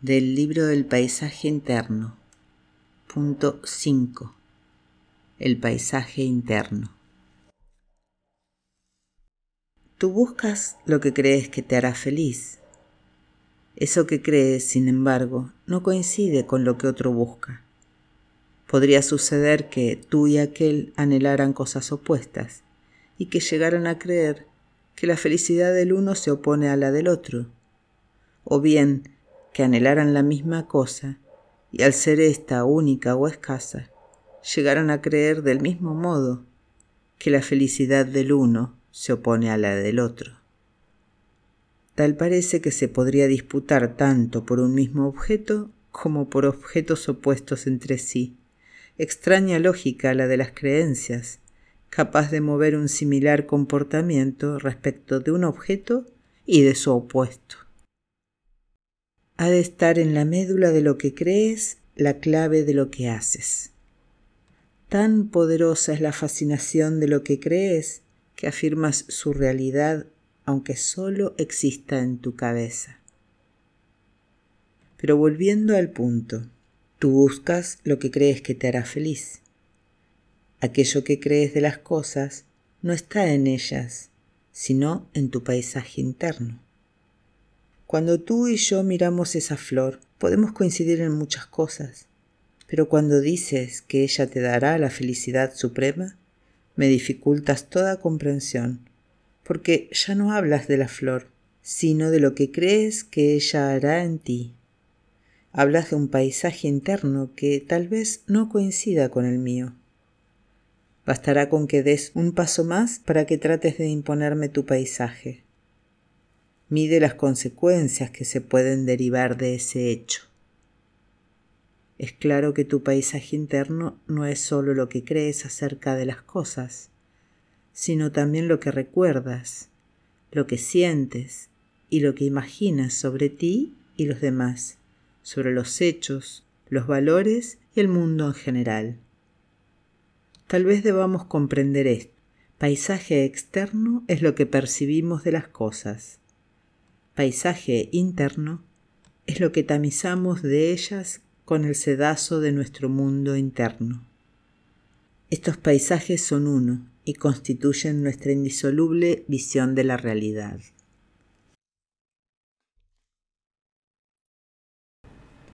del libro del paisaje interno. Punto 5. El paisaje interno. Tú buscas lo que crees que te hará feliz. Eso que crees, sin embargo, no coincide con lo que otro busca. Podría suceder que tú y aquel anhelaran cosas opuestas y que llegaran a creer que la felicidad del uno se opone a la del otro. O bien, que anhelaran la misma cosa y al ser esta única o escasa, llegaran a creer del mismo modo que la felicidad del uno se opone a la del otro. Tal parece que se podría disputar tanto por un mismo objeto como por objetos opuestos entre sí. Extraña lógica la de las creencias, capaz de mover un similar comportamiento respecto de un objeto y de su opuesto ha de estar en la médula de lo que crees la clave de lo que haces. Tan poderosa es la fascinación de lo que crees que afirmas su realidad aunque solo exista en tu cabeza. Pero volviendo al punto, tú buscas lo que crees que te hará feliz. Aquello que crees de las cosas no está en ellas, sino en tu paisaje interno. Cuando tú y yo miramos esa flor, podemos coincidir en muchas cosas, pero cuando dices que ella te dará la felicidad suprema, me dificultas toda comprensión, porque ya no hablas de la flor, sino de lo que crees que ella hará en ti. Hablas de un paisaje interno que tal vez no coincida con el mío. Bastará con que des un paso más para que trates de imponerme tu paisaje mide las consecuencias que se pueden derivar de ese hecho. Es claro que tu paisaje interno no es solo lo que crees acerca de las cosas, sino también lo que recuerdas, lo que sientes y lo que imaginas sobre ti y los demás, sobre los hechos, los valores y el mundo en general. Tal vez debamos comprender esto. Paisaje externo es lo que percibimos de las cosas paisaje interno es lo que tamizamos de ellas con el sedazo de nuestro mundo interno. Estos paisajes son uno y constituyen nuestra indisoluble visión de la realidad.